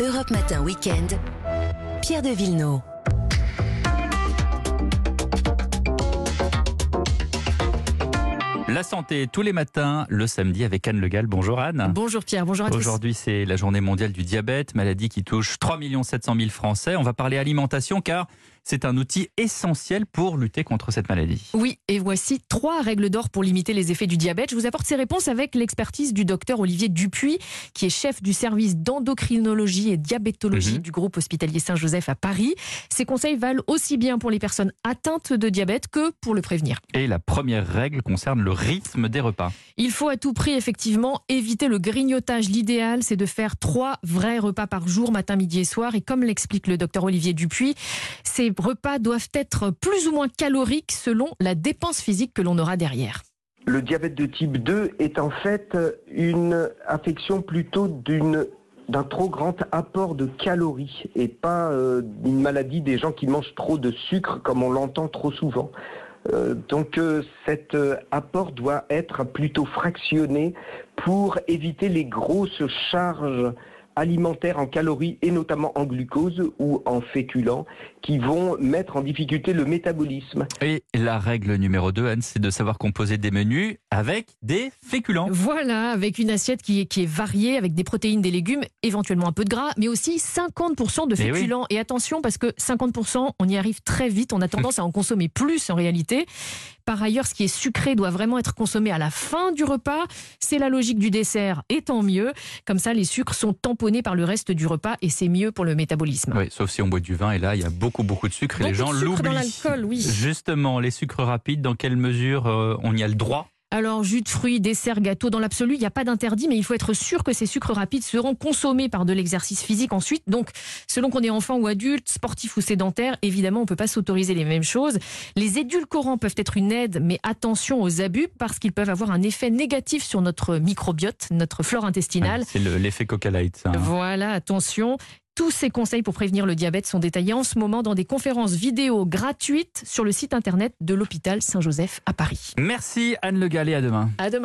Europe Matin Weekend. Pierre de Villeneuve. La santé tous les matins, le samedi avec Anne Le Gall. Bonjour Anne. Bonjour Pierre, bonjour à tous. Aujourd'hui, c'est la journée mondiale du diabète, maladie qui touche 3 700 000 Français. On va parler alimentation car c'est un outil essentiel pour lutter contre cette maladie. Oui, et voici trois règles d'or pour limiter les effets du diabète. Je vous apporte ces réponses avec l'expertise du docteur Olivier Dupuis, qui est chef du service d'endocrinologie et diabétologie Mhm. du groupe hospitalier Saint-Joseph à Paris. Ces conseils valent aussi bien pour les personnes atteintes de diabète que pour le prévenir. Et la première règle concerne le rythme des repas. Il faut à tout prix effectivement éviter le grignotage. L'idéal, c'est de faire trois vrais repas par jour, matin, midi et soir. Et comme l'explique le docteur Olivier Dupuis, repas doivent être plus ou moins caloriques selon la dépense physique que l'on aura derrière. Le diabète de type 2 est en fait une affection plutôt d'un trop grand apport de calories et pas euh, une maladie des gens qui mangent trop de sucre comme on l'entend trop souvent. Euh, donc euh, cet apport doit être plutôt fractionné pour éviter les grosses charges alimentaires en calories et notamment en glucose ou en féculents qui vont mettre en difficulté le métabolisme. Et la règle numéro 2, Anne, c'est de savoir composer des menus avec des féculents. Voilà, avec une assiette qui est, qui est variée, avec des protéines, des légumes, éventuellement un peu de gras, mais aussi 50% de Eh oui. féculents. Et attention, parce que 50%, on y arrive très vite, on a tendance à en consommer plus en réalité. Par ailleurs, ce qui est sucré doit vraiment être consommé à la fin du repas. C'est la logique du dessert, et tant mieux. Comme ça, les sucres sont tamponnés par le reste du repas et c'est mieux pour le métabolisme. Oui, sauf si on boit du vin et là, il y a beaucoup, beaucoup de sucre et les gens l'oublient. dans l'alcool, oui. Justement, les sucres rapides, dans quelle mesure euh, on y a le droit? Alors, jus de fruits, dessert, gâteau, dans l'absolu, il n'y a pas d'interdit, mais il faut être sûr que ces sucres rapides seront consommés par de l'exercice physique ensuite. Donc, selon qu'on est enfant ou adulte, sportif ou sédentaire, évidemment, on ne peut pas s'autoriser les mêmes choses. Les édulcorants peuvent être une aide, mais attention aux abus parce qu'ils peuvent avoir un effet négatif sur notre microbiote, notre flore intestinale. Ouais, C'est le- l'effet Coca Light, ça. hein. Voilà, attention. Tous ces conseils pour prévenir le diabète sont détaillés en ce moment dans des conférences vidéo gratuites sur le site internet de l'hôpital Saint-Joseph à Paris. Merci Anne Le Gall et à demain. À demain.